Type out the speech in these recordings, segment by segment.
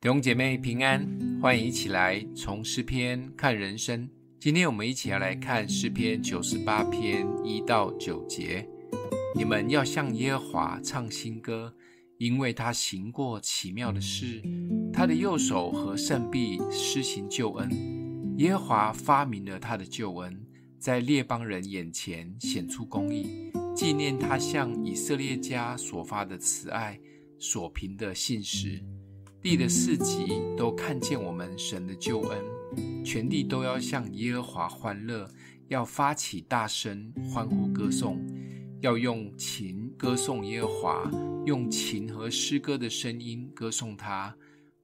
弟兄姐妹平安，欢迎一起来从诗篇看人生。今天我们一起要来看诗篇九十八篇一到九节。你们要向耶和华唱新歌，因为他行过奇妙的事，他的右手和圣臂施行救恩。耶和华发明了他的救恩，在列邦人眼前显出公义，纪念他向以色列家所发的慈爱，所凭的信实。地的四极都看见我们神的救恩，全地都要向耶和华欢乐，要发起大声欢呼歌颂，要用琴歌颂耶和华，用琴和诗歌的声音歌颂他，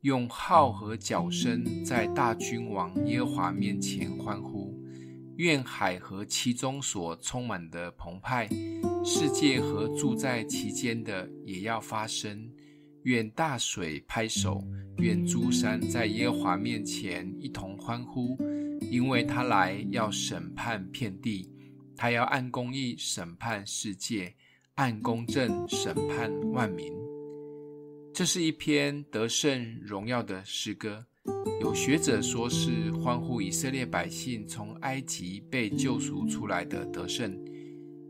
用号和角声在大君王耶和华面前欢呼。愿海和其中所充满的澎湃，世界和住在其间的也要发声。愿大水拍手，愿诸山在耶和华面前一同欢呼，因为他来要审判遍地，他要按公义审判世界，按公正审判万民。这是一篇得胜荣耀的诗歌，有学者说是欢呼以色列百姓从埃及被救赎出来的得胜。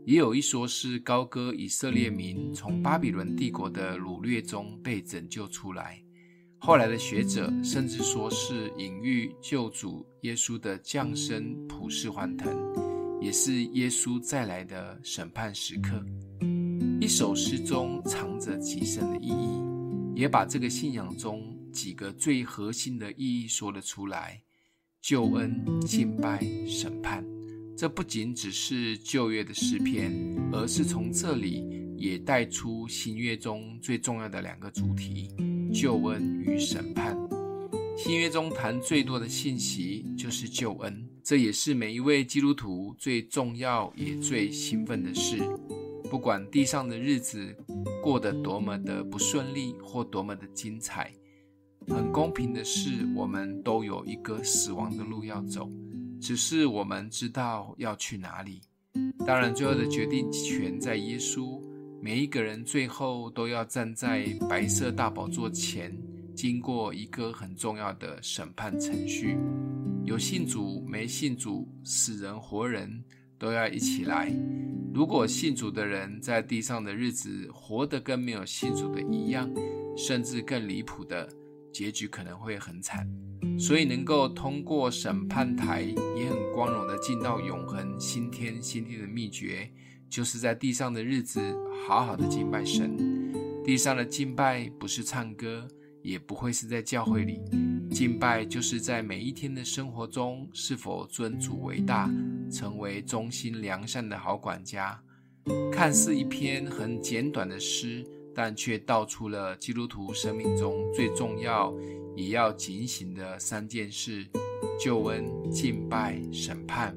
也有一说是高歌以色列民从巴比伦帝国的掳掠中被拯救出来。后来的学者甚至说是隐喻救主耶稣的降生普世欢腾，也是耶稣再来的审判时刻。一首诗中藏着极深的意义，也把这个信仰中几个最核心的意义说了出来：救恩、敬拜、审判。这不仅只是旧约的诗篇，而是从这里也带出新约中最重要的两个主题：救恩与审判。新约中谈最多的信息就是救恩，这也是每一位基督徒最重要也最兴奋的事。不管地上的日子过得多么的不顺利或多么的精彩，很公平的是，我们都有一个死亡的路要走。只是我们知道要去哪里。当然，最后的决定权在耶稣。每一个人最后都要站在白色大宝座前，经过一个很重要的审判程序。有信主没信主，死人活人都要一起来。如果信主的人在地上的日子活得跟没有信主的一样，甚至更离谱的结局可能会很惨。所以能够通过审判台，也很光荣的进到永恒新天新地的秘诀，就是在地上的日子好好的敬拜神。地上的敬拜不是唱歌，也不会是在教会里，敬拜就是在每一天的生活中，是否尊主为大，成为忠心良善的好管家。看似一篇很简短的诗，但却道出了基督徒生命中最重要。也要警醒的三件事：救恩、敬拜、审判，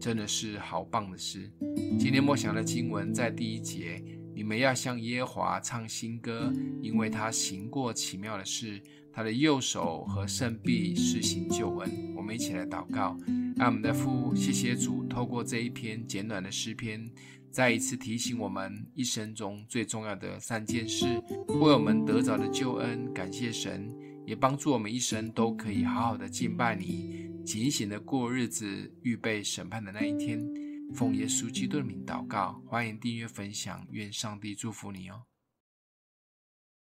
真的是好棒的事。今天默想的经文在第一节，你们要向耶和华唱新歌，因为他行过奇妙的事，他的右手和圣臂施行救恩。我们一起来祷告，爱我们的父，谢谢主，透过这一篇简短的诗篇，再一次提醒我们一生中最重要的三件事，为我们得着的救恩，感谢神。也帮助我们一生都可以好好的敬拜你，警醒的过日子，预备审判的那一天。奉耶稣基督的名祷告，欢迎订阅分享，愿上帝祝福你哦。